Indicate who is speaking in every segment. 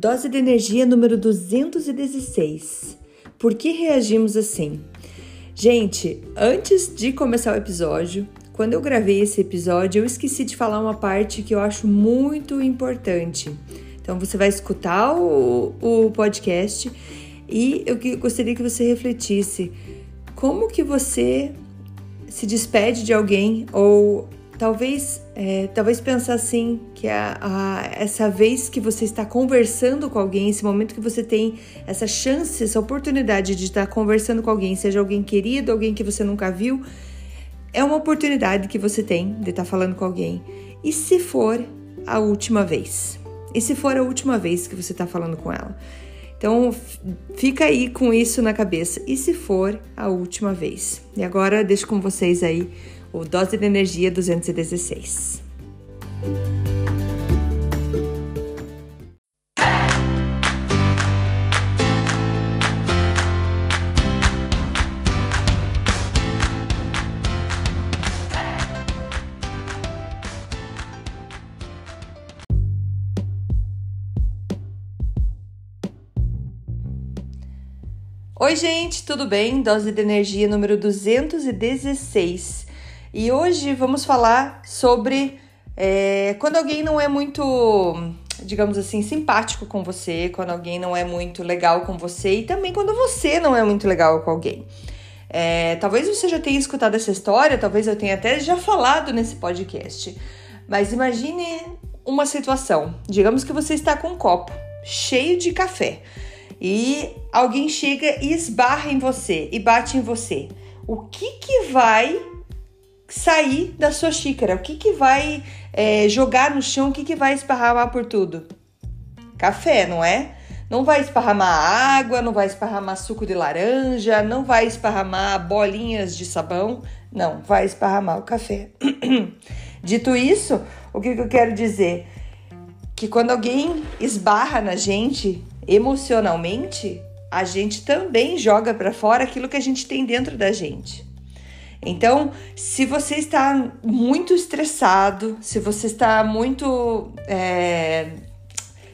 Speaker 1: Dose de energia número 216. Por que reagimos assim? Gente, antes de começar o episódio, quando eu gravei esse episódio, eu esqueci de falar uma parte que eu acho muito importante. Então você vai escutar o, o podcast e eu gostaria que você refletisse como que você se despede de alguém ou Talvez, é, talvez pensar assim que a, a, essa vez que você está conversando com alguém, esse momento que você tem essa chance, essa oportunidade de estar conversando com alguém, seja alguém querido, alguém que você nunca viu, é uma oportunidade que você tem de estar falando com alguém. E se for a última vez? E se for a última vez que você está falando com ela? Então fica aí com isso na cabeça. E se for a última vez? E agora deixo com vocês aí o Dose de Energia 216. Oi, gente, tudo bem? Dose de energia número 216. E hoje vamos falar sobre é, quando alguém não é muito, digamos assim, simpático com você, quando alguém não é muito legal com você e também quando você não é muito legal com alguém. É, talvez você já tenha escutado essa história, talvez eu tenha até já falado nesse podcast, mas imagine uma situação. Digamos que você está com um copo cheio de café e alguém chega e esbarra em você e bate em você. O que que vai sair da sua xícara? O que, que vai é, jogar no chão? O que, que vai esparramar por tudo? Café, não é? Não vai esparramar água, não vai esparramar suco de laranja, não vai esparramar bolinhas de sabão, não, vai esparramar o café. Dito isso, o que, que eu quero dizer? Que quando alguém esbarra na gente emocionalmente, a gente também joga para fora aquilo que a gente tem dentro da gente. Então, se você está muito estressado, se você está muito é,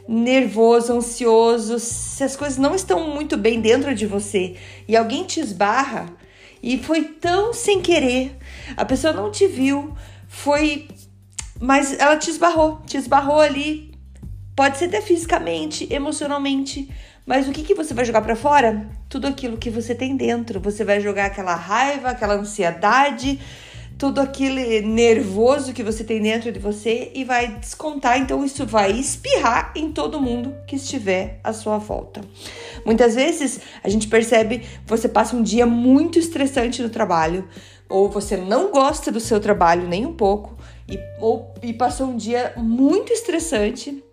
Speaker 1: nervoso, ansioso, se as coisas não estão muito bem dentro de você e alguém te esbarra e foi tão sem querer, a pessoa não te viu, foi. Mas ela te esbarrou, te esbarrou ali, pode ser até fisicamente, emocionalmente, mas o que, que você vai jogar para fora? Tudo aquilo que você tem dentro. Você vai jogar aquela raiva, aquela ansiedade, tudo aquele nervoso que você tem dentro de você e vai descontar. Então, isso vai espirrar em todo mundo que estiver à sua volta. Muitas vezes a gente percebe você passa um dia muito estressante no trabalho, ou você não gosta do seu trabalho nem um pouco, e, ou, e passou um dia muito estressante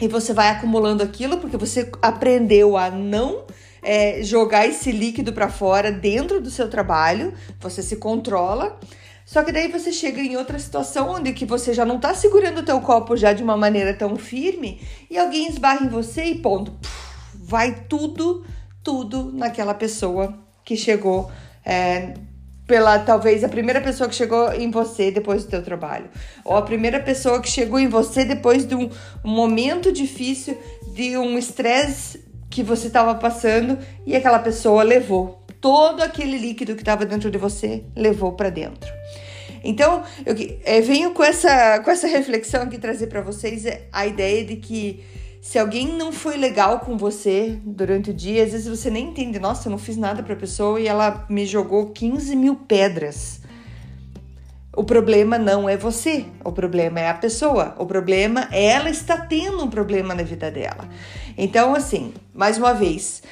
Speaker 1: e você vai acumulando aquilo porque você aprendeu a não é, jogar esse líquido para fora dentro do seu trabalho, você se controla. Só que daí você chega em outra situação onde que você já não tá segurando o teu copo já de uma maneira tão firme e alguém esbarra em você e ponto, vai tudo, tudo naquela pessoa que chegou é, pela talvez a primeira pessoa que chegou em você depois do teu trabalho, ou a primeira pessoa que chegou em você depois de um, momento difícil, de um estresse que você estava passando e aquela pessoa levou todo aquele líquido que estava dentro de você, levou para dentro. Então, eu, eh, venho com essa, com essa reflexão aqui trazer para vocês a ideia de que se alguém não foi legal com você durante o dia, às vezes você nem entende, nossa, eu não fiz nada pra pessoa e ela me jogou 15 mil pedras. O problema não é você, o problema é a pessoa, o problema é ela está tendo um problema na vida dela. Então, assim, mais uma vez,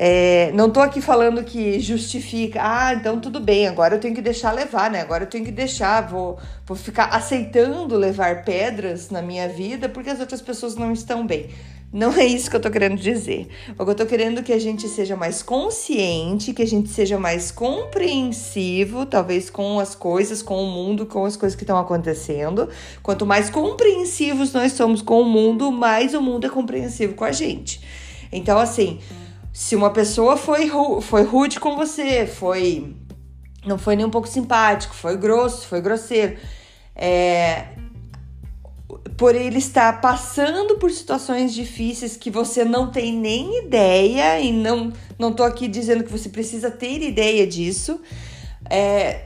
Speaker 1: é, não tô aqui falando que justifica, ah, então tudo bem, agora eu tenho que deixar levar, né? Agora eu tenho que deixar, vou, vou ficar aceitando levar pedras na minha vida porque as outras pessoas não estão bem. Não é isso que eu tô querendo dizer. O que eu tô querendo é que a gente seja mais consciente, que a gente seja mais compreensivo, talvez com as coisas, com o mundo, com as coisas que estão acontecendo. Quanto mais compreensivos nós somos com o mundo, mais o mundo é compreensivo com a gente. Então, assim, se uma pessoa foi, foi rude com você, foi não foi nem um pouco simpático, foi grosso, foi grosseiro, é, por ele estar passando por situações difíceis que você não tem nem ideia, e não, não tô aqui dizendo que você precisa ter ideia disso. É,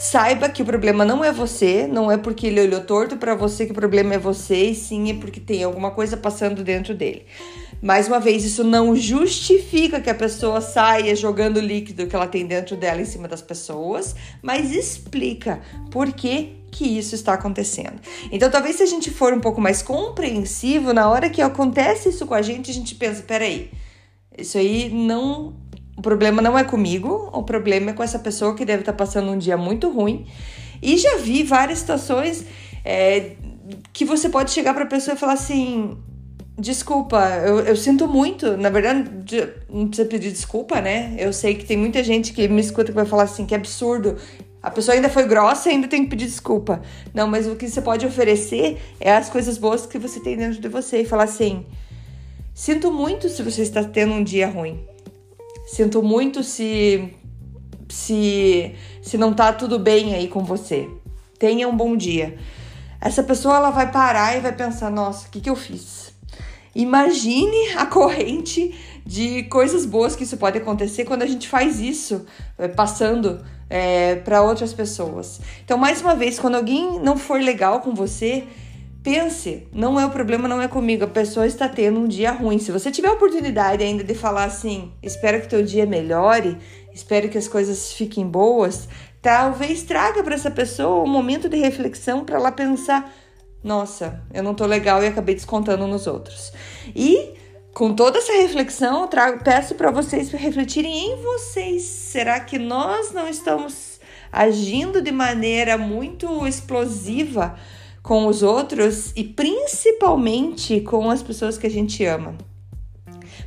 Speaker 1: saiba que o problema não é você, não é porque ele olhou torto para você que o problema é você, e sim é porque tem alguma coisa passando dentro dele. Mais uma vez, isso não justifica que a pessoa saia jogando líquido que ela tem dentro dela em cima das pessoas, mas explica por que que isso está acontecendo. Então, talvez se a gente for um pouco mais compreensivo, na hora que acontece isso com a gente, a gente pensa, peraí, isso aí não o problema não é comigo, o problema é com essa pessoa que deve estar passando um dia muito ruim. E já vi várias situações é, que você pode chegar para a pessoa e falar assim: desculpa, eu, eu, sinto muito. Na verdade, não precisa pedir desculpa, né? Eu sei que tem muita gente que me escuta que vai falar assim: que absurdo. A pessoa ainda foi grossa e ainda tem que pedir desculpa. Não, mas o que você pode oferecer é as coisas boas que você tem dentro de você e falar assim: sinto muito se você está tendo um dia ruim. Sinto muito se se se não tá tudo bem aí com você. Tenha um bom dia. Essa pessoa ela vai parar e vai pensar: "Nossa, o que que eu fiz?" Imagine a corrente de coisas boas que isso pode acontecer quando a gente faz isso, eh, passando é, para outras pessoas. Então, mais uma vez, quando alguém não for legal com você, Pense, não é o problema, não é comigo. A pessoa está tendo um dia ruim. Se você tiver a oportunidade ainda de falar assim, espero que teu dia melhore, espero que as coisas fiquem boas, talvez traga para essa pessoa um momento de reflexão para ela pensar: nossa, eu não tô legal e acabei descontando nos outros. E com toda essa reflexão, eu trago, peço para vocês refletirem em vocês. Será que nós não estamos agindo de maneira muito explosiva? com os outros e principalmente com as pessoas que a gente ama.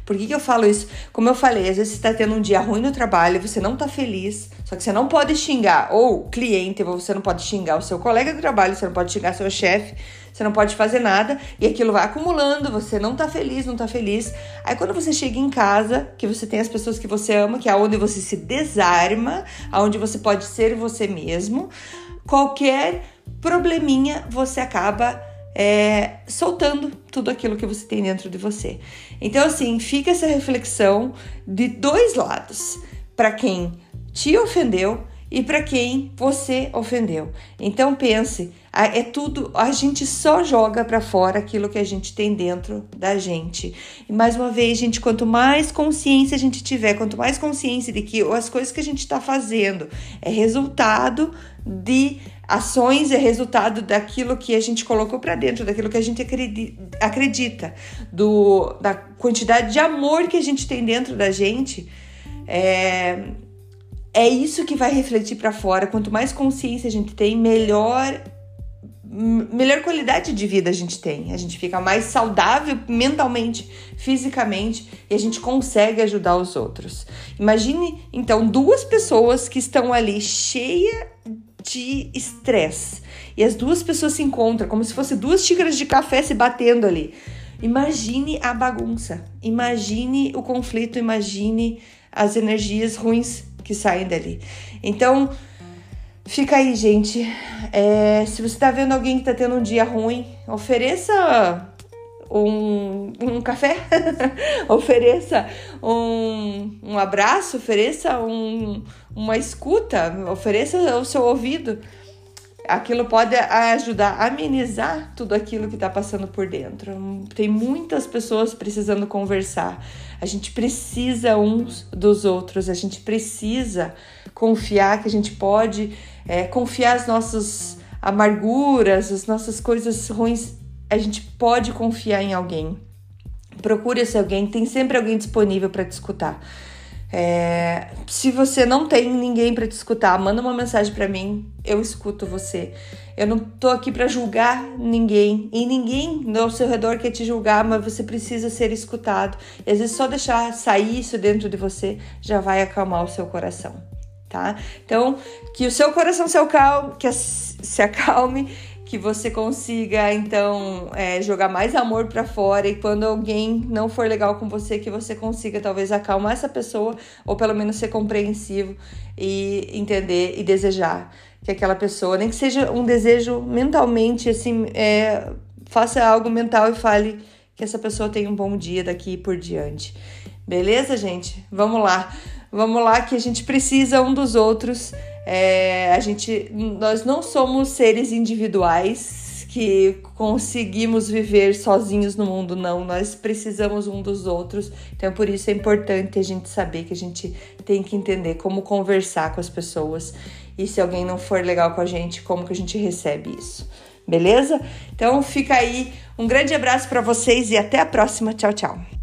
Speaker 1: Por que, que eu falo isso? Como eu falei, às vezes você está tendo um dia ruim no trabalho, você não está feliz, só que você não pode xingar, ou cliente, você não pode xingar o seu colega de trabalho, você não pode xingar seu chefe, você não pode fazer nada, e aquilo vai acumulando, você não está feliz, não está feliz. Aí quando você chega em casa, que você tem as pessoas que você ama, que é onde você se desarma, aonde você pode ser você mesmo, qualquer probleminha, você acaba é, soltando tudo aquilo que você tem dentro de você. Então, assim, fica essa reflexão de dois lados: para quem te ofendeu e para quem você ofendeu. Então pense, é tudo, a gente só joga para fora aquilo que a gente tem dentro da gente. E mais uma vez, gente, quanto mais consciência a gente tiver, quanto mais consciência de que as coisas que a gente está fazendo é resultado de ações é resultado daquilo que a gente colocou para dentro, daquilo que a gente acredita, do, da quantidade de amor que a gente tem dentro da gente. É, é isso que vai refletir para fora. Quanto mais consciência a gente tem, melhor melhor qualidade de vida a gente tem. A gente fica mais saudável mentalmente, fisicamente e a gente consegue ajudar os outros. Imagine então duas pessoas que estão ali cheia de estresse. E as duas pessoas se encontram como se fosse duas xícaras de café se batendo ali. Imagine a bagunça, imagine o conflito, imagine as energias ruins que saem dali. Então, fica aí, gente. É, se você tá vendo alguém que tá tendo um dia ruim, ofereça um, um café, ofereça um, um abraço, ofereça um, uma escuta, ofereça o seu ouvido. Aquilo pode ajudar a amenizar tudo aquilo que está passando por dentro. Tem muitas pessoas precisando conversar. A gente precisa uns dos outros, a gente precisa confiar que a gente pode é, confiar as nossas amarguras, as nossas coisas ruins a gente pode confiar em alguém. Procure esse alguém, tem sempre alguém disponível para te escutar. É, se você não tem ninguém para te escutar, manda uma mensagem para mim, eu escuto você. Eu não tô aqui para julgar ninguém e ninguém ao seu redor quer te julgar, mas você precisa ser escutado. E às vezes só deixar sair isso dentro de você já vai acalmar o seu coração, tá? Então, que o seu coração se acalme, que se acalme que você consiga então é, jogar mais amor para fora e quando alguém não for legal com você que você consiga talvez acalmar essa pessoa ou pelo menos ser compreensivo e entender e desejar que aquela pessoa, nem que seja um desejo mentalmente, assim, é, faça algo mental e fale que essa pessoa tenha um bom dia daqui por diante. Beleza, gente? Vamos lá. Vamos lá que a gente precisa um dos outros. É, a gente, nós não somos seres individuais que conseguimos viver sozinhos no mundo, não. Nós precisamos um dos outros. Então, por isso é importante a gente saber que a gente tem que entender como conversar com as pessoas e se alguém não for legal com a gente, como que a gente recebe isso. Beleza? Então fica aí um grande abraço para vocês e até a próxima. Tchau, tchau.